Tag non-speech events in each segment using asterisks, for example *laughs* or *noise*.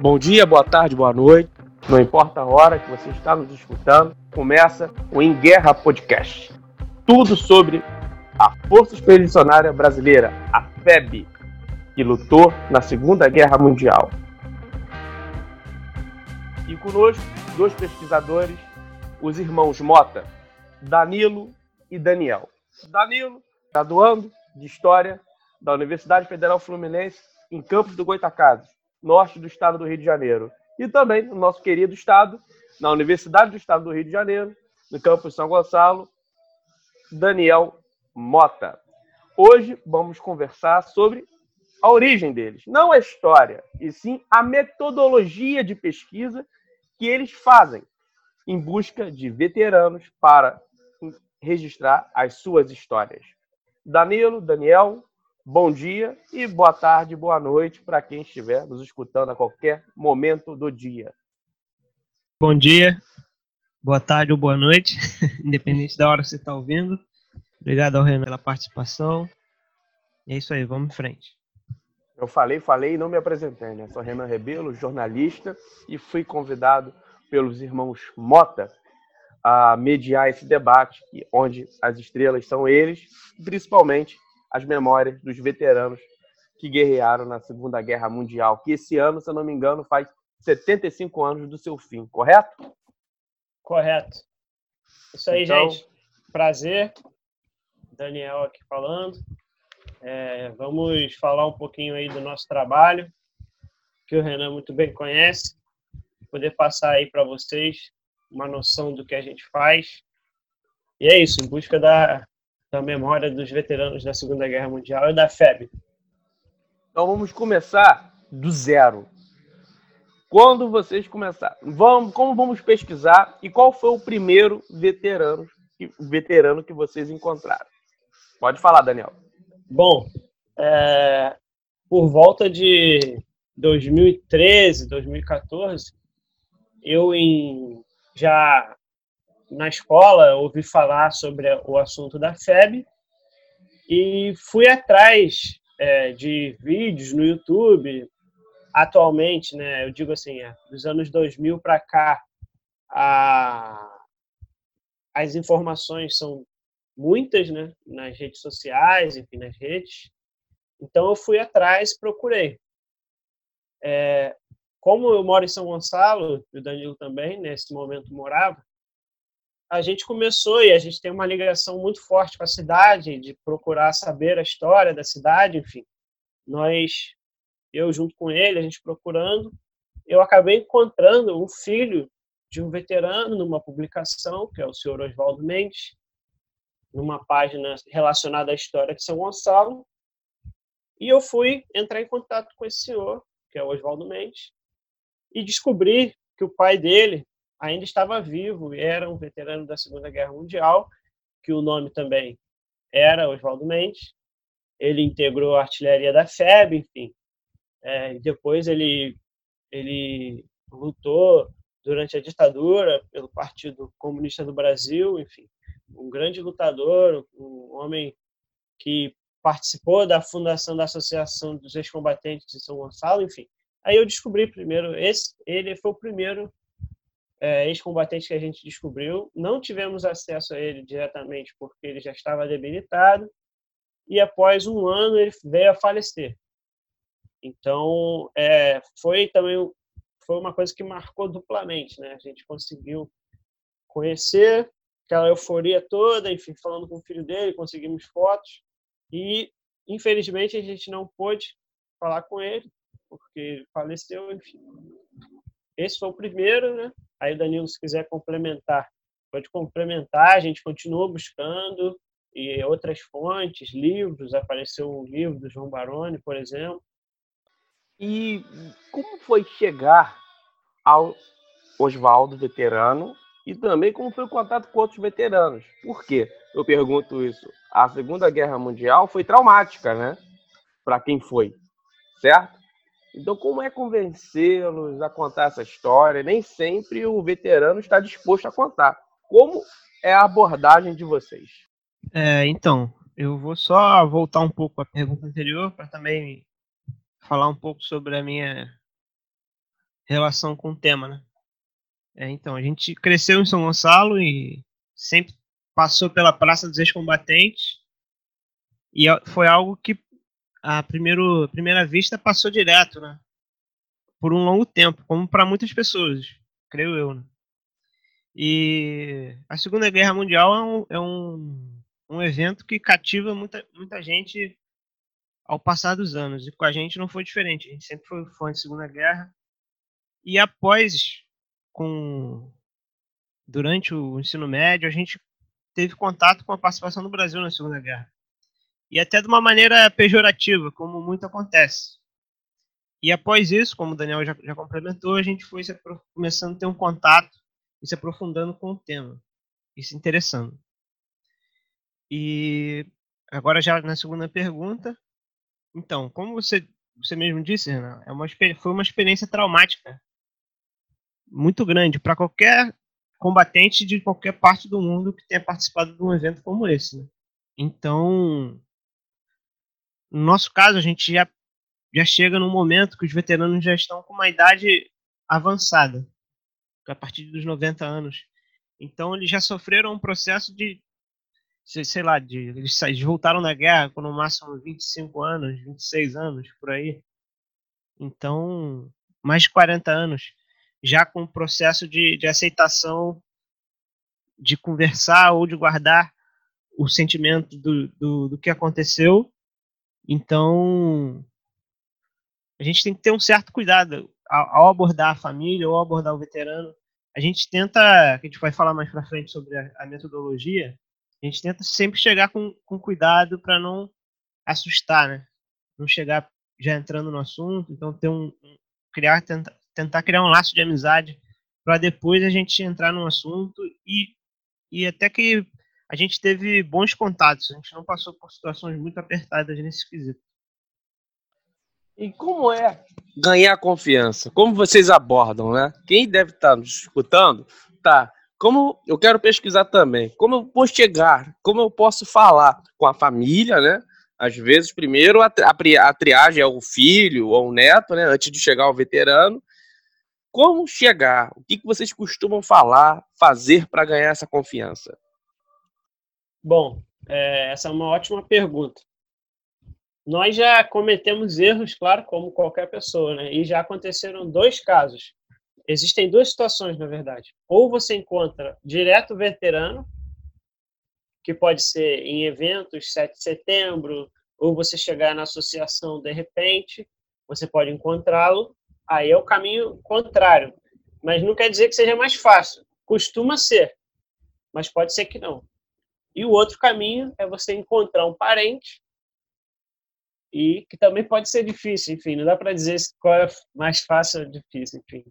Bom dia, boa tarde, boa noite. Não importa a hora que você está nos escutando, começa o Em Guerra Podcast. Tudo sobre a Força Expedicionária Brasileira, a FEB, que lutou na Segunda Guerra Mundial. E conosco, dois pesquisadores, os irmãos Mota, Danilo e Daniel. Danilo, graduando de História da Universidade Federal Fluminense, em Campos do Goitacazes, norte do estado do Rio de Janeiro. E também no nosso querido estado, na Universidade do Estado do Rio de Janeiro, no campus São Gonçalo, Daniel Mota. Hoje vamos conversar sobre a origem deles, não a história, e sim a metodologia de pesquisa que eles fazem em busca de veteranos para registrar as suas histórias. Danilo, Daniel, bom dia e boa tarde, boa noite para quem estiver nos escutando a qualquer momento do dia. Bom dia, boa tarde ou boa noite, *laughs* independente da hora que você está ouvindo. Obrigado ao Renan pela participação. E é isso aí, vamos em frente. Eu falei, falei e não me apresentei, né? Sou Renan Rebelo, jornalista, e fui convidado pelos irmãos Mota a mediar esse debate, onde as estrelas são eles, principalmente as memórias dos veteranos que guerrearam na Segunda Guerra Mundial, que esse ano, se eu não me engano, faz 75 anos do seu fim, correto? Correto. Isso aí, então... gente. Prazer. Daniel aqui falando. É, vamos falar um pouquinho aí do nosso trabalho, que o Renan muito bem conhece, poder passar aí para vocês uma noção do que a gente faz. E é isso, em busca da, da memória dos veteranos da Segunda Guerra Mundial e da FEB. Então vamos começar do zero. Quando vocês começaram, vamos, como vamos pesquisar e qual foi o primeiro veterano, veterano que vocês encontraram? Pode falar, Daniel. Bom, é, por volta de 2013, 2014, eu em, já na escola ouvi falar sobre o assunto da FEB e fui atrás é, de vídeos no YouTube. Atualmente, né, eu digo assim, é, dos anos 2000 para cá, a, as informações são muitas, né, nas redes sociais, enfim, nas redes. Então eu fui atrás, procurei. É, como eu moro em São Gonçalo, e o Danilo também, nesse momento morava, a gente começou e a gente tem uma ligação muito forte com a cidade, de procurar saber a história da cidade, enfim. Nós, eu junto com ele, a gente procurando, eu acabei encontrando um filho de um veterano numa publicação, que é o senhor Oswaldo Mendes, numa página relacionada à história de São Gonçalo, e eu fui entrar em contato com esse senhor, que é o Oswaldo Mendes, e descobri que o pai dele ainda estava vivo, era um veterano da Segunda Guerra Mundial, que o nome também era Oswaldo Mendes. Ele integrou a artilharia da FEB, enfim. É, depois ele, ele lutou durante a ditadura pelo Partido Comunista do Brasil, enfim. Um grande lutador, um homem que participou da fundação da Associação dos Ex-Combatentes de São Gonçalo, enfim. Aí eu descobri primeiro, esse, ele foi o primeiro é, ex-combatente que a gente descobriu. Não tivemos acesso a ele diretamente porque ele já estava debilitado e após um ano ele veio a falecer. Então, é, foi também foi uma coisa que marcou duplamente, né? A gente conseguiu conhecer aquela euforia toda, enfim, falando com o filho dele, conseguimos fotos e infelizmente a gente não pôde falar com ele porque faleceu, enfim. Esse foi o primeiro, né? Aí o Danilo, se quiser complementar, pode complementar. A gente continua buscando e outras fontes, livros. Apareceu um livro do João Baroni, por exemplo. E como foi chegar ao Oswaldo veterano e também como foi o contato com outros veteranos? Por quê? Eu pergunto isso. A Segunda Guerra Mundial foi traumática, né? Para quem foi, certo? Então, como é convencê-los a contar essa história? Nem sempre o veterano está disposto a contar. Como é a abordagem de vocês? É, então, eu vou só voltar um pouco à pergunta anterior para também falar um pouco sobre a minha relação com o tema, né? É, então, a gente cresceu em São Gonçalo e sempre passou pela Praça dos Ex-Combatentes e foi algo que a primeiro, primeira vista passou direto, né? Por um longo tempo, como para muitas pessoas, creio eu. Né? E a Segunda Guerra Mundial é um, é um, um evento que cativa muita, muita gente ao passar dos anos. E com a gente não foi diferente. A gente sempre foi fã de Segunda Guerra. E após, com durante o ensino médio, a gente teve contato com a participação do Brasil na Segunda Guerra e até de uma maneira pejorativa, como muito acontece. E após isso, como o Daniel já, já complementou, a gente foi começando a ter um contato e se aprofundando com o tema e se interessando. E agora já na segunda pergunta, então, como você você mesmo disse, Renan, é uma foi uma experiência traumática muito grande para qualquer combatente de qualquer parte do mundo que tenha participado de um evento como esse. Né? Então, no nosso caso, a gente já, já chega num momento que os veteranos já estão com uma idade avançada, a partir dos 90 anos. Então, eles já sofreram um processo de, sei lá, de, eles, voltaram da guerra com no máximo 25 anos, 26 anos, por aí. Então, mais de 40 anos, já com o processo de, de aceitação, de conversar ou de guardar o sentimento do, do, do que aconteceu então, a gente tem que ter um certo cuidado ao, abordar a família ou abordar o veterano. A gente tenta, que a gente vai falar mais para frente sobre a, a, metodologia, a gente tenta sempre chegar com, com cuidado para não assustar, né? Não chegar já entrando no assunto, então ter um, criar tenta, tentar criar um laço de amizade para depois a gente entrar no assunto e e até que a gente teve bons contatos, a gente não passou por situações muito apertadas nesse quesito. E como é ganhar confiança? Como vocês abordam, né? Quem deve estar nos escutando, tá. Como eu quero pesquisar também, como eu posso chegar, como eu posso falar com a família, né? Às vezes, primeiro a, a, a triagem é o filho ou o neto, né? Antes de chegar ao veterano. Como chegar? O que, que vocês costumam falar, fazer para ganhar essa confiança? Bom, é, essa é uma ótima pergunta. Nós já cometemos erros, claro, como qualquer pessoa, né? E já aconteceram dois casos. Existem duas situações, na verdade. Ou você encontra direto veterano, que pode ser em eventos 7 de setembro, ou você chegar na associação de repente, você pode encontrá-lo. Aí é o caminho contrário. Mas não quer dizer que seja mais fácil. Costuma ser, mas pode ser que não. E o outro caminho é você encontrar um parente e que também pode ser difícil, enfim, não dá para dizer qual é mais fácil ou difícil, enfim.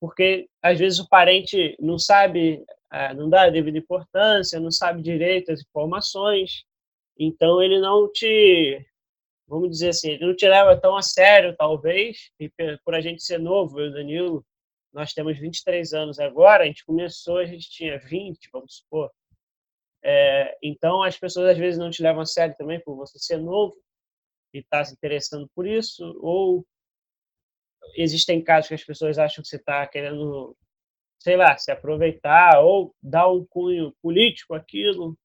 Porque às vezes o parente não sabe, é, não dá a devida importância, não sabe direito as informações, então ele não te, vamos dizer assim, ele não te leva tão a sério, talvez, e por a gente ser novo, eu e Danilo, nós temos 23 anos agora, a gente começou, a gente tinha 20, vamos supor, é, então, as pessoas às vezes não te levam a sério também por você ser novo e estar tá se interessando por isso, ou existem casos que as pessoas acham que você está querendo, sei lá, se aproveitar ou dar um cunho político àquilo,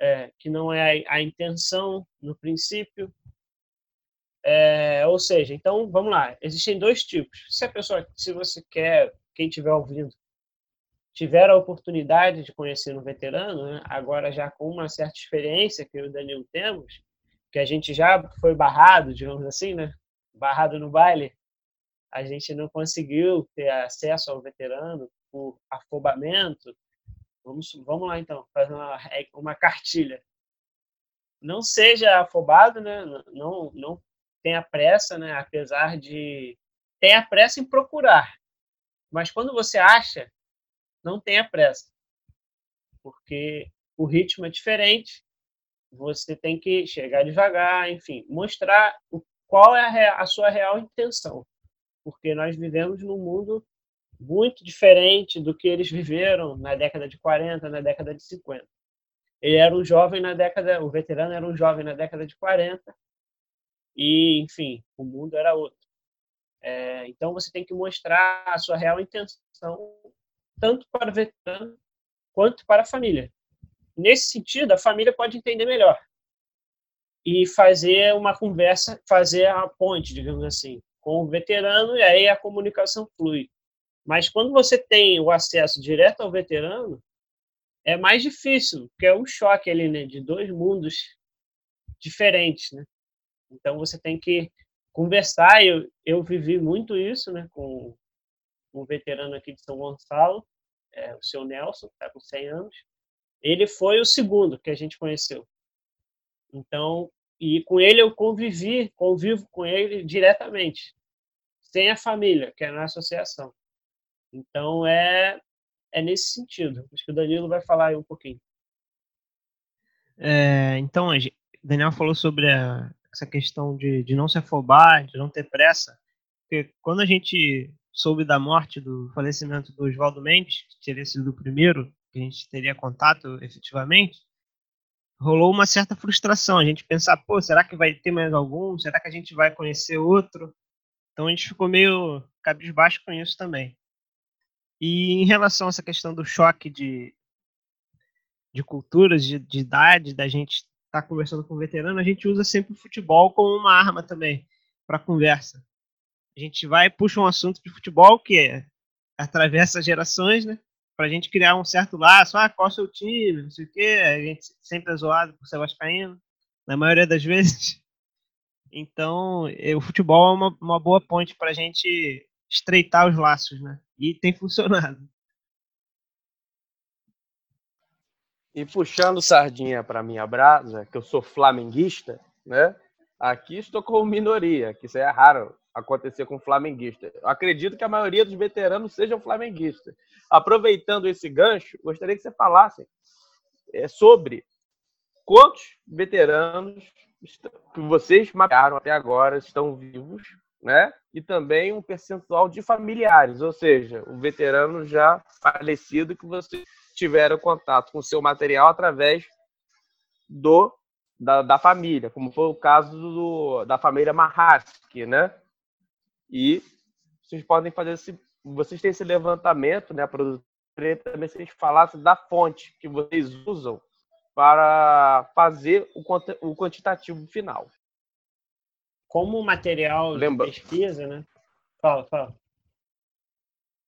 é, que não é a, a, intenção no princípio. É, ou seja, então vamos lá, existem dois tipos. Se a pessoa, se você quer, quem estiver ouvindo, tiveram a oportunidade de conhecer um veterano, né? agora já com uma certa experiência que eu e o Danilo temos, que a gente já foi barrado, digamos assim, né? barrado no baile, a gente não conseguiu ter acesso ao veterano por afobamento. Vamos, vamos lá então, fazer uma, uma cartilha. Não seja afobado, né? não, não tenha pressa, né? apesar de. Tenha pressa em procurar. Mas quando você acha, não tenha pressa, porque o ritmo é diferente, você tem que chegar devagar, enfim, mostrar o, qual é a, a sua real intenção, porque nós vivemos num mundo muito diferente do que eles viveram na década de 40, na década de 50. Ele era um jovem na década, o veterano era um jovem na década de 40, e, enfim, o mundo era outro. É, então você tem que mostrar a sua real intenção tanto para o veterano quanto para a família. Nesse sentido, a família pode entender melhor e fazer uma conversa, fazer a ponte, digamos assim, com o veterano e aí a comunicação flui. Mas quando você tem o acesso direto ao veterano, é mais difícil, porque é um choque ali, né, de dois mundos diferentes, né? Então você tem que conversar. Eu, eu vivi muito isso, né, com um veterano aqui de São Gonçalo, é, o seu Nelson, está com 100 anos. Ele foi o segundo que a gente conheceu. Então, e com ele eu convivi, convivo com ele diretamente, sem a família, que é na associação. Então, é, é nesse sentido. Acho que o Danilo vai falar aí um pouquinho. É, então, Daniel falou sobre a, essa questão de, de não se afobar, de não ter pressa. Porque quando a gente soube da morte, do falecimento do Oswaldo Mendes, que teria sido o primeiro que a gente teria contato efetivamente, rolou uma certa frustração. A gente pensar, pô, será que vai ter mais algum? Será que a gente vai conhecer outro? Então a gente ficou meio cabisbaixo com isso também. E em relação a essa questão do choque de, de culturas, de, de idade, da gente estar tá conversando com veterano, a gente usa sempre o futebol como uma arma também para conversa. A gente vai puxa um assunto de futebol que é, atravessa gerações, né? Pra gente criar um certo laço. Ah, qual é o seu time? Não sei o quê. A gente sempre é zoado por ser vascaíno, na maioria das *laughs* vezes. Então, o futebol é uma, uma boa ponte pra gente estreitar os laços, né? E tem funcionado. E puxando sardinha para minha brasa, que eu sou flamenguista, né? Aqui estou como minoria, que isso é raro acontecer com flamenguista. Eu acredito que a maioria dos veteranos sejam flamenguistas. Aproveitando esse gancho, gostaria que você falasse é, sobre quantos veteranos que vocês mapearam até agora estão vivos, né? E também um percentual de familiares, ou seja, o veterano já falecido que vocês tiveram contato com o seu material através do da, da família, como foi o caso do, da família Mahatsky, né? E vocês podem fazer esse. Vocês têm esse levantamento, né, produtor? Também vocês falassem da fonte que vocês usam para fazer o, o quantitativo final. Como material Lembra... de pesquisa, né? Fala, fala.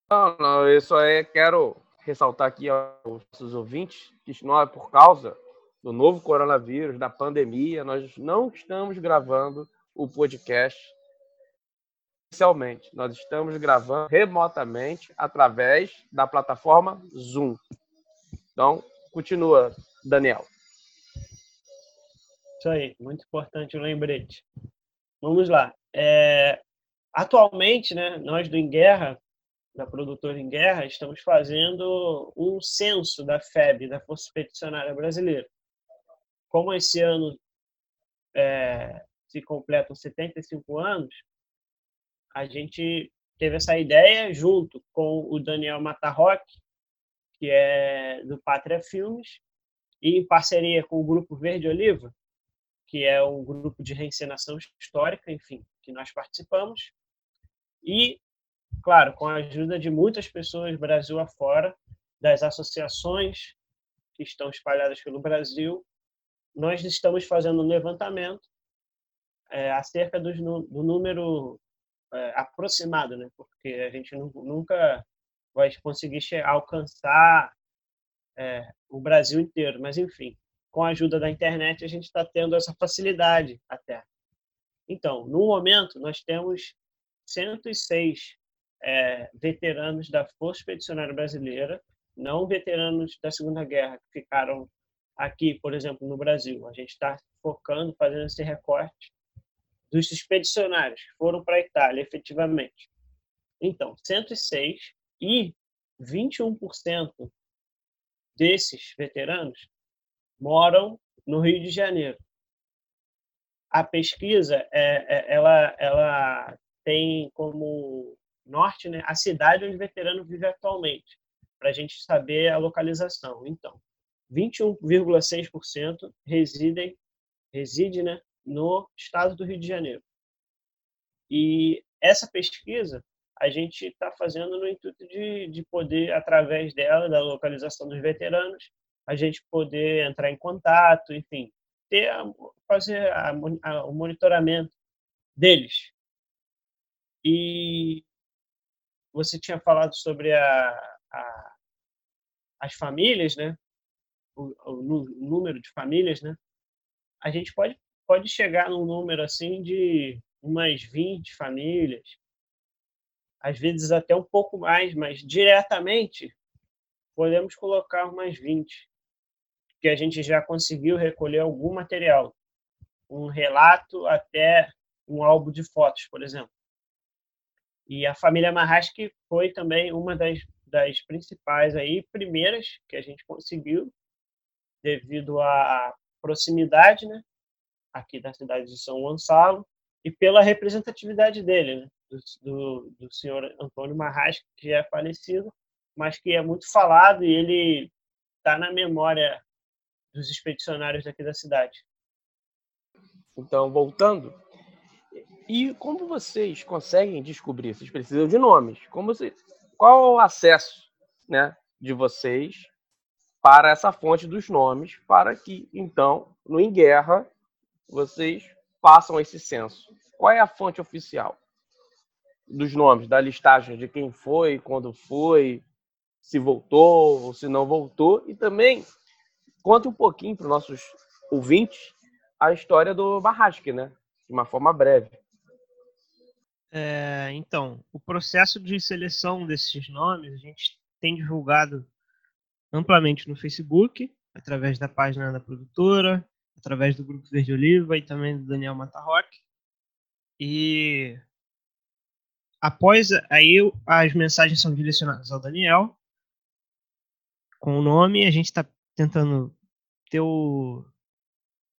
Não, não, eu só é, quero ressaltar aqui aos nossos ouvintes que não é por causa do novo coronavírus, da pandemia, nós não estamos gravando o podcast oficialmente. Nós estamos gravando remotamente através da plataforma Zoom. Então, continua, Daniel. Isso aí, muito importante o lembrete. Vamos lá. É, atualmente, né, nós do Em Guerra, da produtora Em Guerra, estamos fazendo um censo da FEB, da Força Expedicionária Brasileira. Como esse ano é, se completam 75 anos, a gente teve essa ideia junto com o Daniel Matarrock, que é do Pátria Filmes, e em parceria com o Grupo Verde Oliva, que é um grupo de reencenação histórica, enfim, que nós participamos. E, claro, com a ajuda de muitas pessoas Brasil afora, das associações que estão espalhadas pelo Brasil, nós estamos fazendo um levantamento é, acerca do número é, aproximado, né? Porque a gente nunca vai conseguir alcançar é, o Brasil inteiro, mas enfim, com a ajuda da internet a gente está tendo essa facilidade até. Então, no momento nós temos 106 é, veteranos da Força Expedicionária Brasileira, não veteranos da Segunda Guerra que ficaram aqui, por exemplo, no Brasil. A gente está focando, fazendo esse recorte dos expedicionários que foram para a Itália, efetivamente. Então, 106 e 21% desses veteranos moram no Rio de Janeiro. A pesquisa, é, é, ela, ela tem como norte né, a cidade onde o veterano vive atualmente, para a gente saber a localização. Então, 21,6% residem reside né, no estado do Rio de Janeiro. E essa pesquisa a gente está fazendo no intuito de, de poder, através dela, da localização dos veteranos, a gente poder entrar em contato, enfim, ter fazer a, a, o monitoramento deles. E você tinha falado sobre a, as famílias, né? O, o, o, número de famílias, né? A gente pode, pode chegar num número assim de umas 20 famílias, às vezes até um pouco mais, mas diretamente podemos colocar umas 20, que a gente já conseguiu recolher algum material, um relato até um álbum de fotos, por exemplo. E a família Marrasque foi também uma das, das principais aí, primeiras que a gente conseguiu, devido à proximidade, né, aqui da cidade de São Gonçalo, e pela representatividade dele, né, do, do, do senhor Antônio Marrasque, que é falecido, mas que é muito falado e ele está na memória dos expedicionários daqui da cidade. Então, voltando, e como vocês conseguem descobrir? Vocês precisam de nomes. Como você, qual o acesso, né, de vocês para essa fonte dos nomes, para que então, no em guerra, vocês façam esse censo? Qual é a fonte oficial dos nomes, da listagem de quem foi, quando foi, se voltou ou se não voltou, e também conte um pouquinho para os nossos ouvintes a história do Barrasque, né? De uma forma breve. É, então, o processo de seleção desses nomes a gente tem divulgado amplamente no Facebook, através da página da produtora, através do Grupo Verde Oliva e também do Daniel Matarrock. E após aí as mensagens são direcionadas ao Daniel com o nome, a gente está tentando ter o,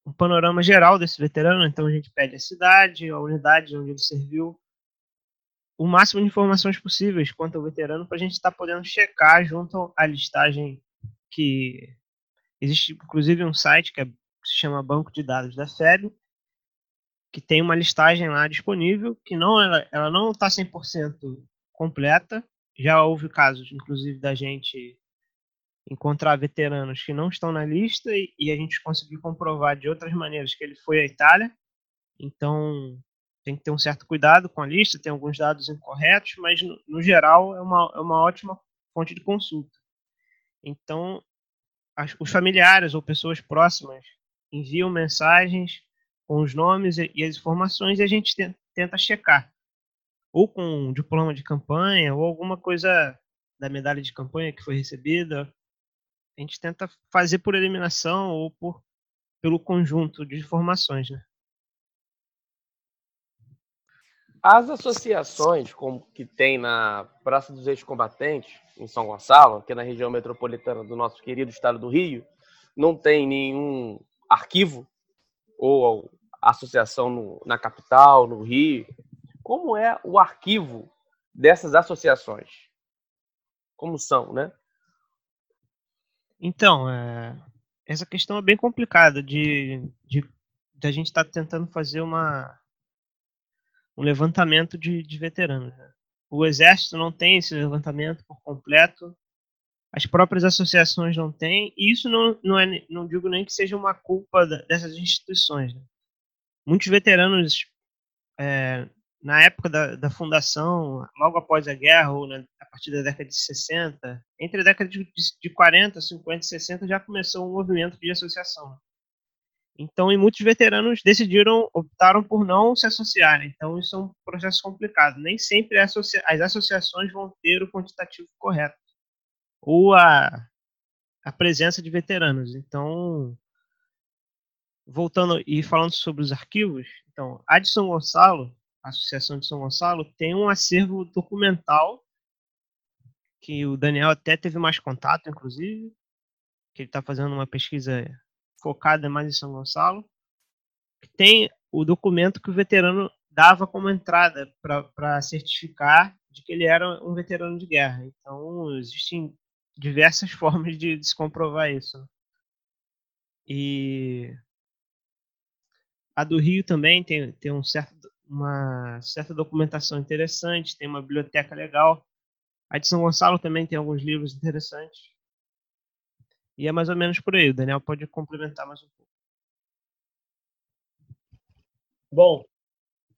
um panorama geral desse veterano, então a gente pede a cidade, a unidade onde ele serviu, o máximo de informações possíveis quanto ao veterano para a gente estar tá podendo checar junto à listagem que existe, inclusive um site que, é, que se chama Banco de Dados da FEB, que tem uma listagem lá disponível, que não ela, ela não está 100% completa. Já houve casos, inclusive, da gente encontrar veteranos que não estão na lista e, e, a gente conseguiu comprovar de outras maneiras que ele foi à Itália. Então, tem que ter um certo cuidado com a lista, tem alguns dados incorretos, mas no, no geral é uma, é uma ótima fonte de consulta. Então, as, os familiares ou pessoas próximas enviam mensagens com os nomes e, as informações e a gente tenta, checar. Ou com um diploma de campanha, ou alguma coisa da medalha de campanha que foi recebida. A gente tenta fazer por eliminação ou por, pelo conjunto de informações. Né? As associações que tem na Praça dos Ex-Combatentes, em São Gonçalo, que é na região metropolitana do nosso querido estado do Rio, não tem nenhum arquivo ou associação no, na capital, no Rio. Como é o arquivo dessas associações? Como são, né? Então, é, essa questão é bem complicada de, de, de a gente estar tá tentando fazer uma um levantamento de, de veteranos. Né? O Exército não tem esse levantamento por completo, as próprias associações não têm, e isso não, não, é, não digo nem que seja uma culpa dessas instituições. Né? Muitos veteranos, é, na época da, da, fundação, logo após a guerra, ou a partir da década de 60, entre a década de, de 40, 50 e 60, já começou um movimento de associação. Então, e muitos veteranos decidiram, optaram por não se associar. Então, isso é um processo complicado. Nem sempre as associações vão ter o quantitativo correto ou a, a presença de veteranos. Então, voltando e falando sobre os arquivos, então, a de São Gonçalo, a Associação de São Gonçalo, tem um acervo documental que o Daniel até teve mais contato, inclusive, que ele está fazendo uma pesquisa focada mais em São Gonçalo, tem o documento que o veterano dava como entrada para certificar de que ele era um veterano de guerra. Então, existem diversas *laughs* formas de, de se comprovar isso. E a do Rio também tem, tem um certo uma certa documentação interessante, tem uma biblioteca legal. A de São Gonçalo também tem alguns livros interessantes. E é mais ou menos por aí. O Daniel pode complementar mais um pouco. Bom,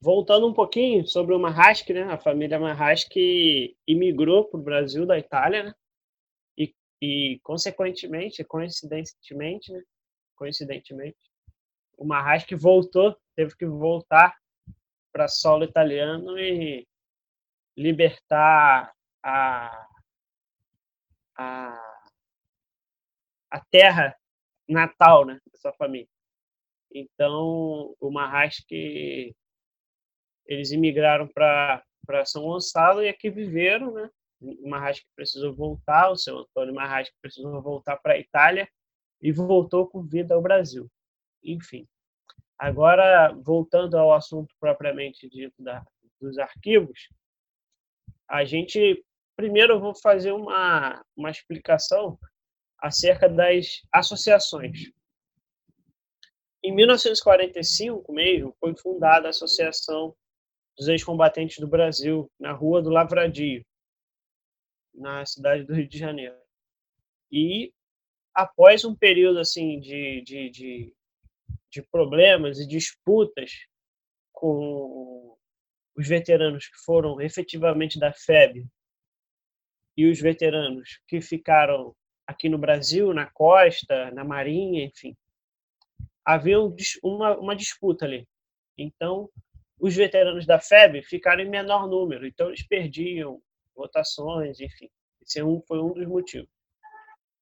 voltando um pouquinho sobre o Marrasque, né? A família Marrasque imigrou para o Brasil da Itália, né? E, consequentemente, coincidentemente, né? Coincidentemente, o Marrasque voltou, teve que voltar para solo italiano e libertar a, a, a terra natal né, da sua família. Então, o Marrasque, eles imigraram para São Gonçalo e aqui viveram, né? Marrasque precisou voltar, o seu Antônio Marrasque precisou voltar para a Itália e voltou com vida ao Brasil. Enfim, Agora, voltando ao assunto propriamente dito da, dos arquivos, a gente primeiro eu vou fazer uma, uma explicação acerca das associações. Em 1945 mesmo, foi fundada a Associação dos Ex-Combatentes do Brasil, na Rua do Lavradio, na cidade do Rio de Janeiro. E após um período assim de, de, de de problemas e disputas com os veteranos que foram efetivamente da FEB e os veteranos que ficaram aqui no Brasil, na costa, na marinha, enfim. Havia uma, uma disputa ali. Então, os veteranos da FEB ficaram em menor número, então eles perdiam votações, enfim. Esse é foi um dos motivos.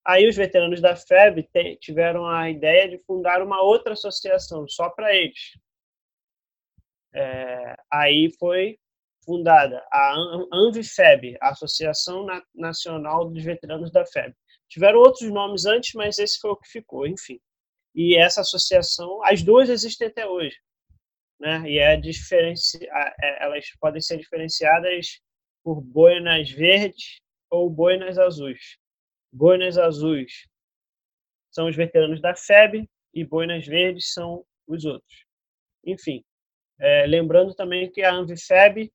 Aí os veteranos da FEB tiveram a ideia de fundar uma outra associação só para eles. É, aí foi fundada a ANVIFEB, a Associação Nacional dos Veteranos da FEB. Tiveram outros nomes antes, mas esse foi o que ficou, enfim. E essa associação, as duas existem até hoje, né? E é diferenci... É, elas podem ser diferenciadas por boinas verdes ou boinas azuis. Boinas azuis são os veteranos da FEB e boinas verdes são os outros. Enfim, é, lembrando também que a Anvifeb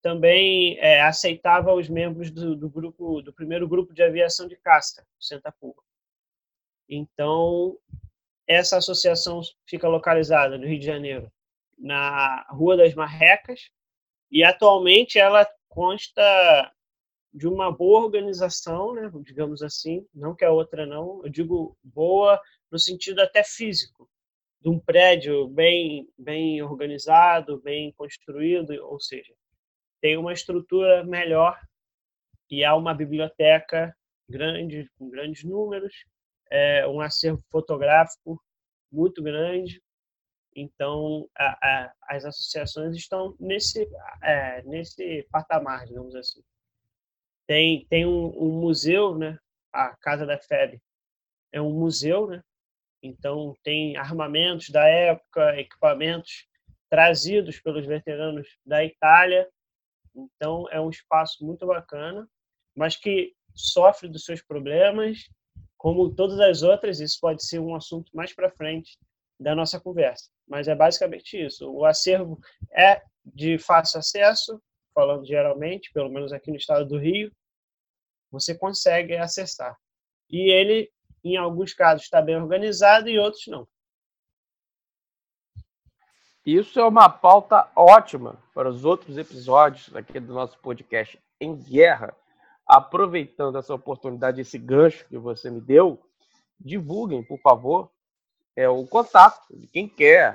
também é, aceitava os membros do, do, grupo do primeiro grupo de aviação de casca, Santa Pulga. Então, essa associação fica localizada no Rio de Janeiro, na Rua das Marrecas, e atualmente ela consta de uma boa organização, né, digamos assim, não que a outra não, eu digo boa no sentido até físico, de um prédio bem bem organizado, bem construído, ou seja, tem uma estrutura melhor e há uma biblioteca grande com grandes números, é, um acervo fotográfico muito grande. Então, a, a, as associações estão nesse é, nesse patamar, digamos assim. Tem, tem um, um museu, né? A Casa da FEB é um museu, né? Então, tem armamentos da época, equipamentos trazidos pelos veteranos da Itália. Então, é um espaço muito bacana, mas que sofre dos seus problemas, como todas as outras. Isso pode ser um assunto mais para frente da nossa conversa. Mas é basicamente isso. O acervo é de fácil acesso, falando geralmente, pelo menos aqui no estado do Rio, você consegue acessar. E ele, em alguns casos, está bem organizado e outros não. Isso é uma pauta ótima para os outros episódios aqui do nosso podcast Em Guerra. Aproveitando essa oportunidade, esse gancho que você me deu, divulguem, por favor, é, o contato de quem quer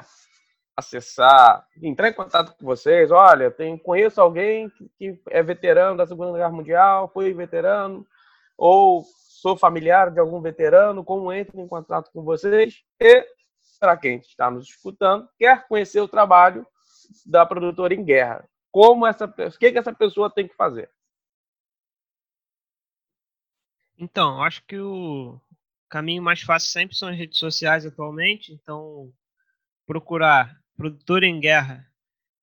acessar, entrar em contato com vocês. Olha, tem, conheço alguém que, que é veterano da Segunda Guerra Mundial, foi veterano, ou sou familiar de algum veterano, como entro em contato com vocês? E, para quem está nos escutando, quer conhecer o trabalho da produtora em guerra, como essa, o que, que essa pessoa tem que fazer? Então, acho que o caminho mais fácil sempre são as redes sociais atualmente. Então, procurar Produtor em Guerra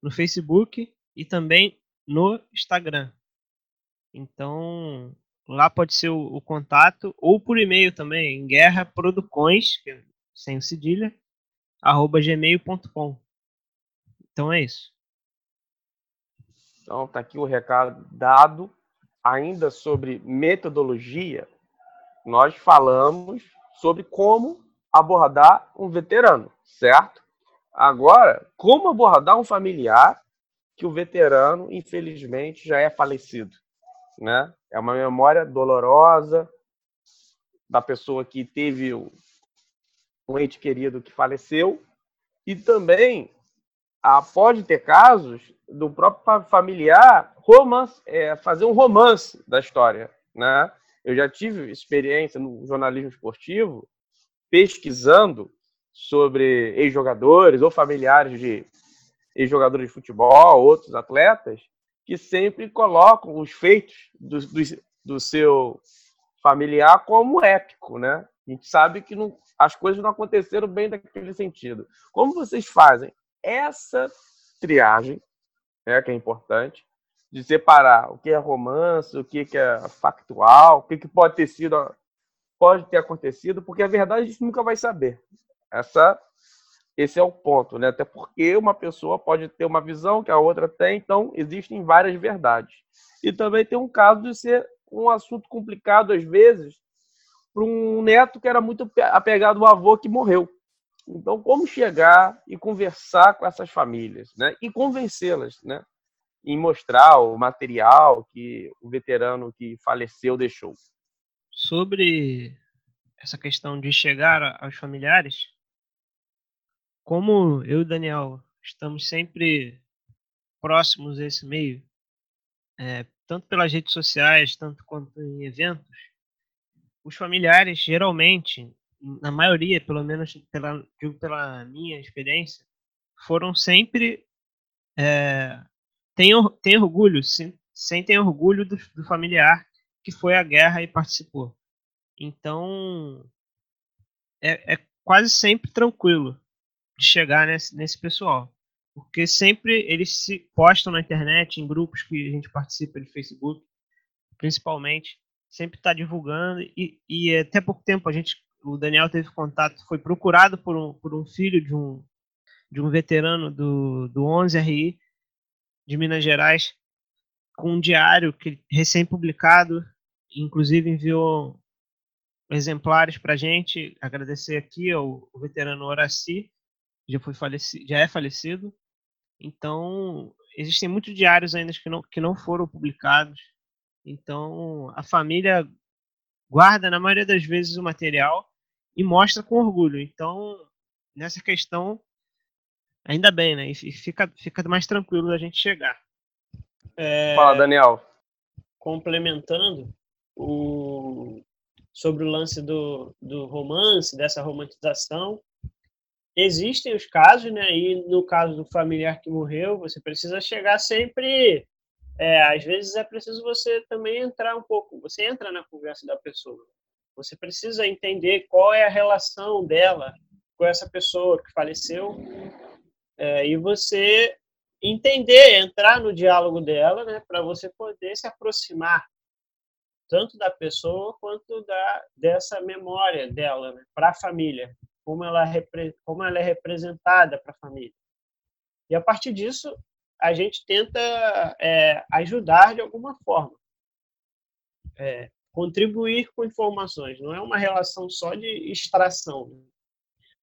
no Facebook e também no Instagram. Então, lá pode ser o, o contato, ou por e-mail também, em guerraproducões, é sem cedilha, arroba gmail.com. Então é isso. Então, está aqui o recado dado. Ainda sobre metodologia, nós falamos sobre como abordar um veterano, certo? Agora, como abordar um familiar que o veterano, infelizmente, já é falecido, né? É uma memória dolorosa da pessoa que teve um ente querido que faleceu e também pode ter casos do próprio familiar romance, é, fazer um romance da história, né? Eu já tive experiência no jornalismo esportivo pesquisando sobre ex-jogadores ou familiares de ex-jogadores de futebol, outros atletas, que sempre colocam os feitos do, do, do seu familiar como épico, né? A gente sabe que não, as coisas não aconteceram bem daquele sentido. Como vocês fazem essa triagem, né, que é importante, de separar o que é romance, o que é factual, o que pode ter sido, pode ter acontecido, porque a verdade a gente nunca vai saber. Essa, esse é o ponto, né? Até porque uma pessoa pode ter uma visão que a outra tem, então existem várias verdades. E também tem um caso de ser um assunto complicado às vezes para um neto que era muito apegado ao avô que morreu. Então, como chegar e conversar com essas famílias, né? E convencê-las, né? Em mostrar o material que o veterano que faleceu deixou. Sobre essa questão de chegar aos familiares, como eu e Daniel estamos sempre próximos a esse meio, é, tanto pelas redes sociais, tanto quanto em eventos, os familiares geralmente, na maioria, pelo menos pela, digo pela minha experiência, foram sempre é, tem, tem orgulho, sim, sentem orgulho do, do familiar que foi à guerra e participou. Então é, é quase sempre tranquilo de chegar nesse, nesse pessoal. Porque sempre eles se postam na internet, em grupos que a gente participa de Facebook, principalmente, sempre está divulgando. E, e até pouco tempo a gente, o Daniel teve contato, foi procurado por um, por um filho de um, de um veterano do, do 11RI de Minas Gerais, com um diário que recém-publicado, inclusive enviou exemplares para gente. Agradecer aqui ao veterano Horaci, já foi falecido, já é falecido. Então, existem muitos diários ainda que não, que não foram publicados. Então, a família guarda, na maioria das vezes, o material e mostra com orgulho. Então, nessa questão, ainda bem, né? E fica, fica mais tranquilo da gente chegar. É, Fala, Daniel. Complementando o, sobre o lance do, do romance, dessa romantização, existem os casos, né? E no caso do familiar que morreu, você precisa chegar sempre. É, às vezes é preciso você também entrar um pouco. Você entra na conversa da pessoa. Você precisa entender qual é a relação dela com essa pessoa que faleceu é, e você entender, entrar no diálogo dela, né? Para você poder se aproximar tanto da pessoa quanto da dessa memória dela né, para a família como ela, como ela é representada para a família. E a partir disso, a gente tenta é, ajudar de alguma forma, é, contribuir com informações. Não é uma relação só de extração, né?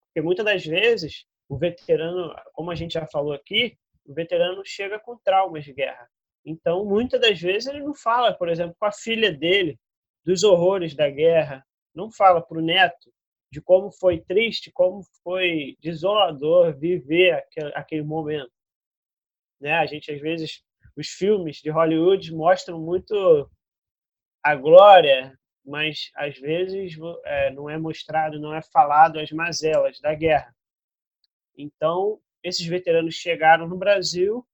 porque muitas das vezes o veterano, como a gente já falou aqui, o veterano chega com traumas de guerra. Então, muitas das vezes ele não fala, por exemplo, com a filha dele dos horrores da guerra, não fala para o neto de como foi triste, como foi desolador viver aquele, aquele momento. Né? A gente, às vezes, os filmes de Hollywood mostram muito a glória, mas às vezes é, não é mostrado, não é falado as mazelas da guerra. Então, esses veteranos chegaram no Brasil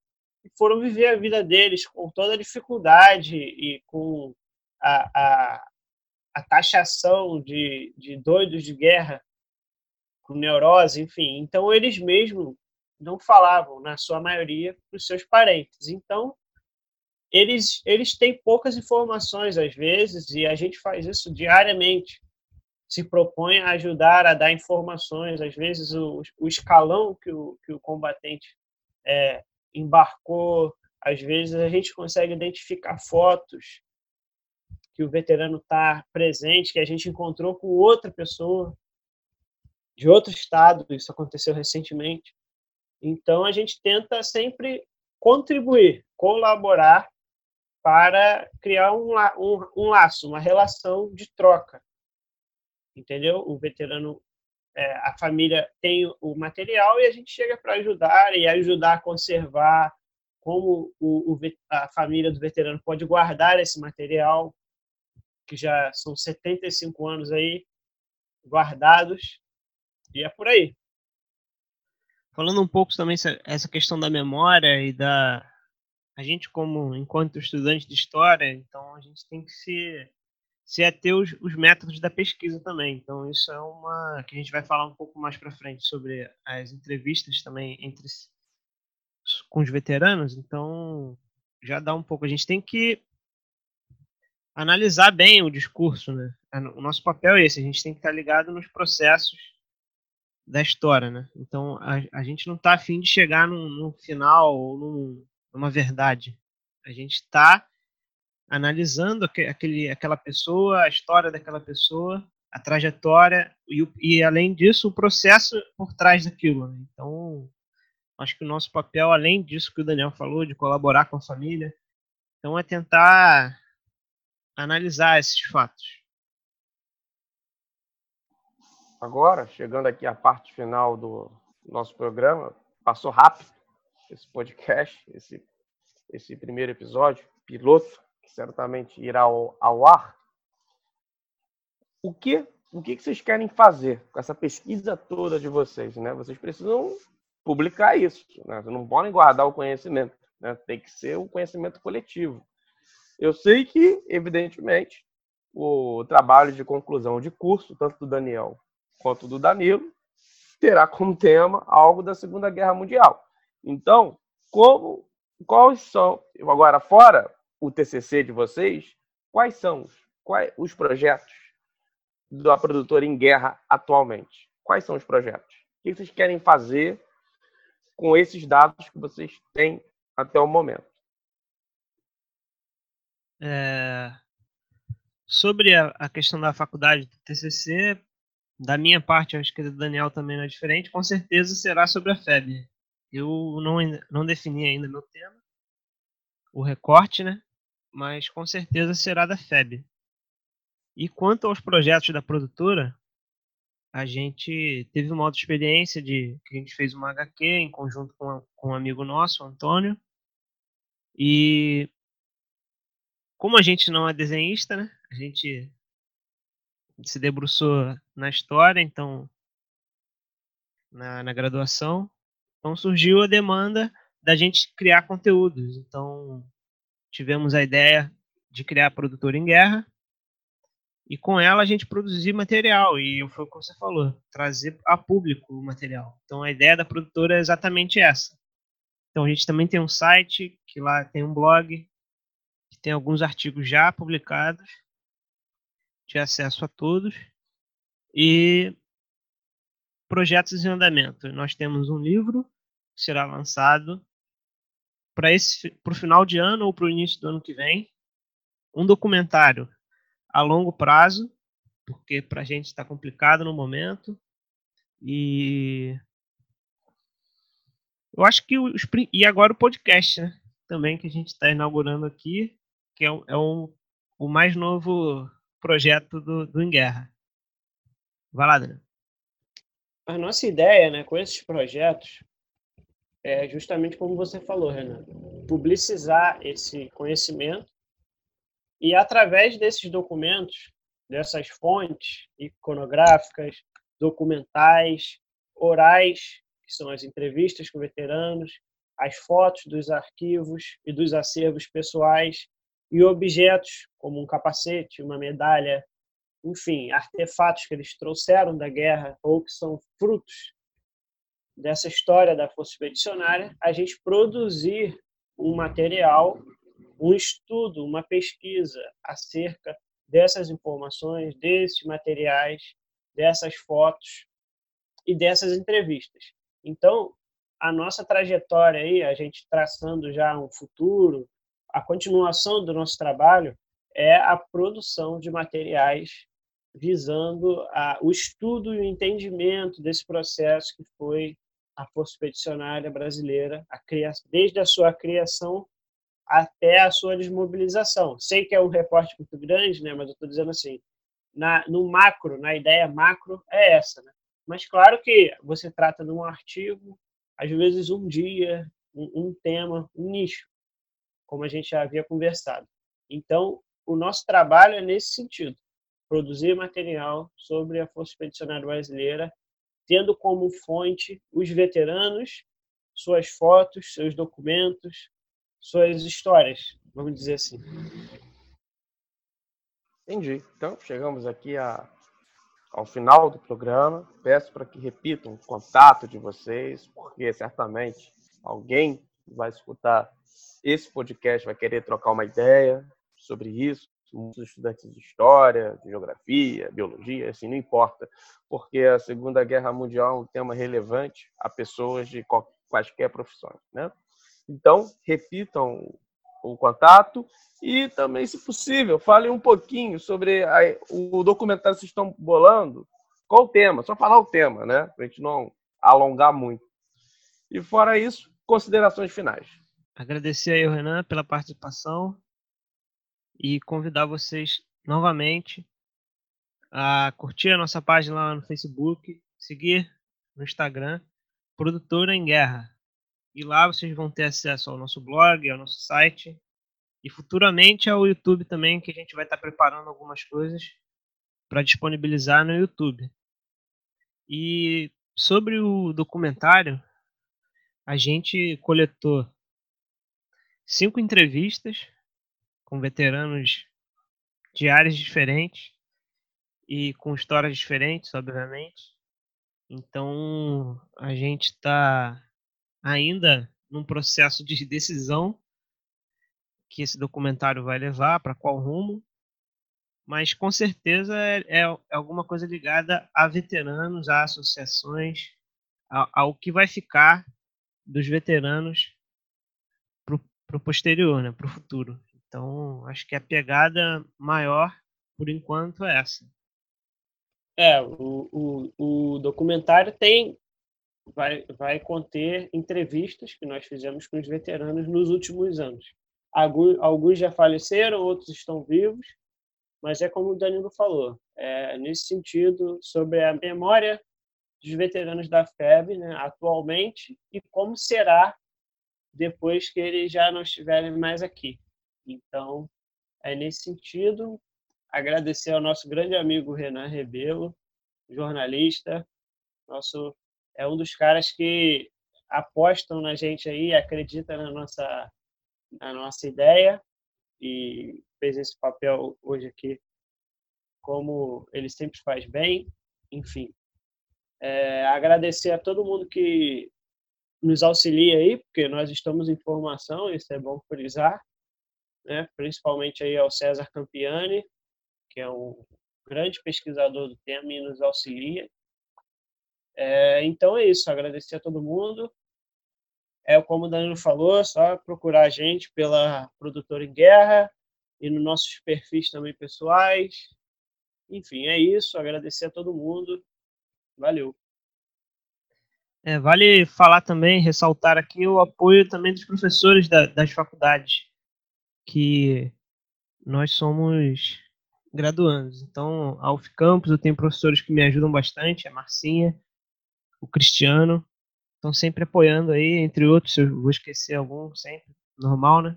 e foram viver a vida deles com toda a dificuldade e com a, a, a taxação de, de doidos de guerra com neurose, enfim. Então, eles mesmos não falavam, na sua maioria, para os seus parentes. Então, eles, eles têm poucas informações, às vezes, e a gente faz isso diariamente. Se propõe a ajudar a dar informações. Às vezes, o, o escalão que o, que o combatente é, embarcou, às vezes a gente consegue identificar fotos que o veterano está presente, que a gente encontrou com outra pessoa de outro estado, isso aconteceu recentemente. Então a gente tenta sempre contribuir, colaborar para criar um, um, um laço, uma relação de troca. Entendeu? O veterano, é, a família tem o material e a gente chega para ajudar e ajudar a conservar, como o, o, a família do veterano pode guardar esse material, que já são 75 anos aí guardados, e é por aí. Falando um pouco também essa questão da memória e da a gente como enquanto estudante de história, então a gente tem que se se ater os, os métodos da pesquisa também. Então isso é uma que a gente vai falar um pouco mais para frente sobre as entrevistas também entre com os veteranos. Então já dá um pouco. A gente tem que analisar bem o discurso, né? O nosso papel é esse. A gente tem que estar ligado nos processos da história, né? Então a, a gente não está afim de chegar num final ou num, numa verdade. A gente está analisando aquele, aquela pessoa, a história daquela pessoa, a trajetória e, e além disso o processo por trás daquilo. Né? Então acho que o nosso papel, além disso que o Daniel falou, de colaborar com a família, então é tentar analisar esses fatos. Agora, chegando aqui à parte final do nosso programa, passou rápido esse podcast, esse, esse primeiro episódio, piloto, que certamente irá ao, ao ar. O que, o que vocês querem fazer com essa pesquisa toda de vocês? Né? Vocês precisam publicar isso, né? Vocês não podem guardar o conhecimento, né? tem que ser o conhecimento coletivo. Eu sei que, evidentemente, o trabalho de conclusão de curso, tanto do Daniel quanto do Danilo, terá como tema algo da Segunda Guerra Mundial. Então, como quais são agora fora o TCC de vocês, quais são quais, os projetos da produtora em guerra atualmente? Quais são os projetos? O que vocês querem fazer com esses dados que vocês têm até o momento? É, sobre a, a, questão da faculdade do TCC, da minha parte, acho que do Daniel também não é diferente, com certeza será sobre a FEB. Eu não, não defini ainda meu tema, o recorte, né? Mas com certeza será da FEB. E quanto aos projetos da produtora, a gente teve uma outra experiência de que a gente fez uma HQ em conjunto com, com um amigo nosso, Antônio. E como a gente não é desenhista, né? A gente se debruçou na história, então, na, na graduação. Então surgiu a demanda da gente criar conteúdos. Então, tivemos a ideia de criar a produtora em guerra e com ela a gente produzir material e foi o que você falou, trazer a público o material. Então a ideia da produtora é exatamente essa. Então a gente também tem um site que lá tem um blog que tem alguns artigos já publicados de acesso a todos. E projetos em andamento. Nós temos um livro que será lançado para esse para o final de ano ou para o início do ano que vem. Um documentário a longo prazo, porque para a gente está complicado no momento. E eu acho que os, e agora o podcast, né? Também que a gente está inaugurando aqui, que é, é um, o mais novo projeto do, do Em Guerra. Vai lá, Daniel. A nossa ideia né, com esses projetos é justamente como você falou, Renan, publicizar esse conhecimento e através desses documentos, dessas fontes iconográficas, documentais, orais, que são as entrevistas com veteranos, as fotos dos arquivos e dos acervos pessoais e objetos como um capacete, uma medalha, enfim, artefatos que eles trouxeram da guerra ou que são frutos dessa história da força expedicionária, a gente produzir um material, um estudo, uma pesquisa acerca dessas informações, desses materiais, dessas fotos e dessas entrevistas. Então, a nossa trajetória aí, a gente traçando já um futuro, a continuação do nosso trabalho é a produção de materiais visando a, o estudo e o entendimento desse processo que foi a Força Expedicionária Brasileira, a desde a sua criação até a sua desmobilização. Sei que é um reporte muito grande, né, mas eu estou dizendo assim, na, no macro, na ideia macro, é essa. Né? Mas claro que você trata de um artigo, às vezes um dia, um, um tema, um nicho, como a gente já havia conversado. Então, o nosso trabalho é nesse sentido, produzir material sobre a Força Expedicionária Brasileira, tendo como fonte os veteranos, suas fotos, seus documentos, suas histórias, vamos dizer assim. Entendi. Então, chegamos aqui a, ao final do programa. Peço para que repitam o contato de vocês, porque certamente alguém vai escutar esse podcast vai querer trocar uma ideia sobre isso. Muitos estudantes de história, de geografia, biologia, assim, não importa, porque a Segunda Guerra Mundial é um tema relevante a pessoas de quaisquer profissões, né? Então, repitam o contato e também, se possível, falem um pouquinho sobre a, o documentário que vocês estão bolando. Qual o tema? Só falar o tema, né? Para a gente não alongar muito. E fora isso, considerações finais. Agradecer aí Renan pela participação e convidar vocês novamente a curtir a nossa página lá no Facebook, seguir no Instagram, Produtora em Guerra. E lá vocês vão ter acesso ao nosso blog, ao nosso site e futuramente ao YouTube também, que a gente vai estar preparando algumas coisas para disponibilizar no YouTube. E sobre o documentário, a gente coletou cinco entrevistas com veteranos de áreas diferentes e com histórias diferentes, obviamente. Então a gente está ainda num processo de decisão que esse documentário vai levar, para qual rumo, mas com certeza é, é, é, alguma coisa ligada a veteranos, a associações, ao que vai ficar dos veteranos para o posterior, né, para o futuro. Então, acho que a pegada maior, por enquanto, é essa. É, o, o, o documentário tem vai, vai conter entrevistas que nós fizemos com os veteranos nos últimos anos. Alguns, já faleceram, outros estão vivos, mas é como o Danilo falou, é, nesse sentido, sobre a memória dos veteranos da FEB né, atualmente e como será depois que eles já não estiverem mais aqui. Então, é nesse sentido, agradecer ao nosso grande amigo Renan Rebelo, jornalista, nosso é um dos caras que apostam na gente aí, acredita na nossa, na nossa ideia e fez esse papel hoje aqui como ele sempre faz bem. Enfim, é, agradecer a todo mundo que nos auxilia aí, porque nós estamos em formação, isso é bom frisar, né? principalmente aí ao César Campiani, que é um grande pesquisador do tema e nos auxilia. É, então é isso, agradecer a todo mundo. É como o Danilo falou, é só procurar a gente pela produtora em guerra e nos nossos perfis também pessoais. Enfim, é isso, agradecer a todo mundo. Valeu. É, vale falar também, ressaltar aqui o apoio também dos professores da, das faculdades, que nós somos graduandos. Então, a UF Campus, eu tenho professores que me ajudam bastante, a Marcinha, o Cristiano, estão sempre apoiando aí, entre outros, eu vou esquecer algum sempre, normal, né?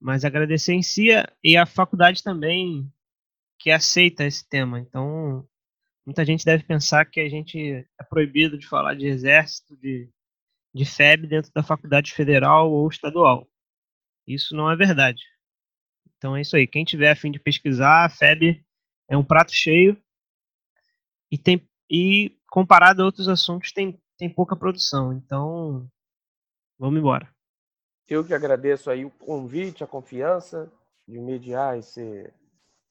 Mas agradecer em si e a faculdade também que aceita esse tema. Então, muita gente deve pensar que a gente é proibido de falar de exército, de, de FEB dentro da faculdade federal ou estadual. Isso não é verdade. Então é isso aí. Quem tiver a fim de pesquisar, a FEB é um prato cheio e tem e comparado a outros assuntos, tem, tem pouca produção. Então, vamos embora. Eu que agradeço aí o convite, a confiança de mediar esse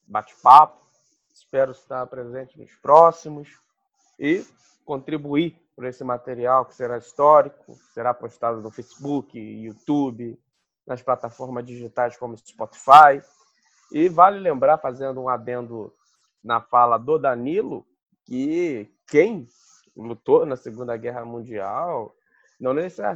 bate-papo. Espero estar presente nos próximos e contribuir por esse material que será histórico, será postado no Facebook, YouTube, nas plataformas digitais como Spotify. E vale lembrar, fazendo um adendo na fala do Danilo, que quem lutou na Segunda Guerra Mundial não,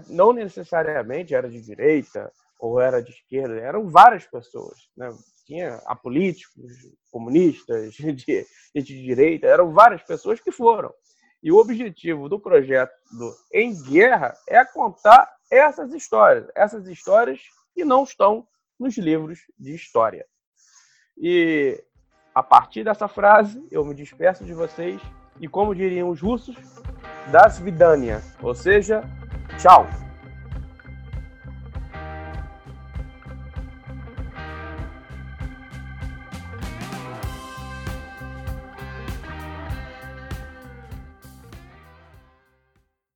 não necessariamente era de direita ou era de esquerda, eram várias pessoas. Né? Tinha apolíticos, comunistas, *laughs* de, de direita, eram várias pessoas que foram. E o objetivo do projeto do Em Guerra é contar essas histórias, essas histórias que não estão nos livros de história. E a partir dessa frase, eu me despeço de vocês e, como diriam os russos, das vidania, ou seja, tchau.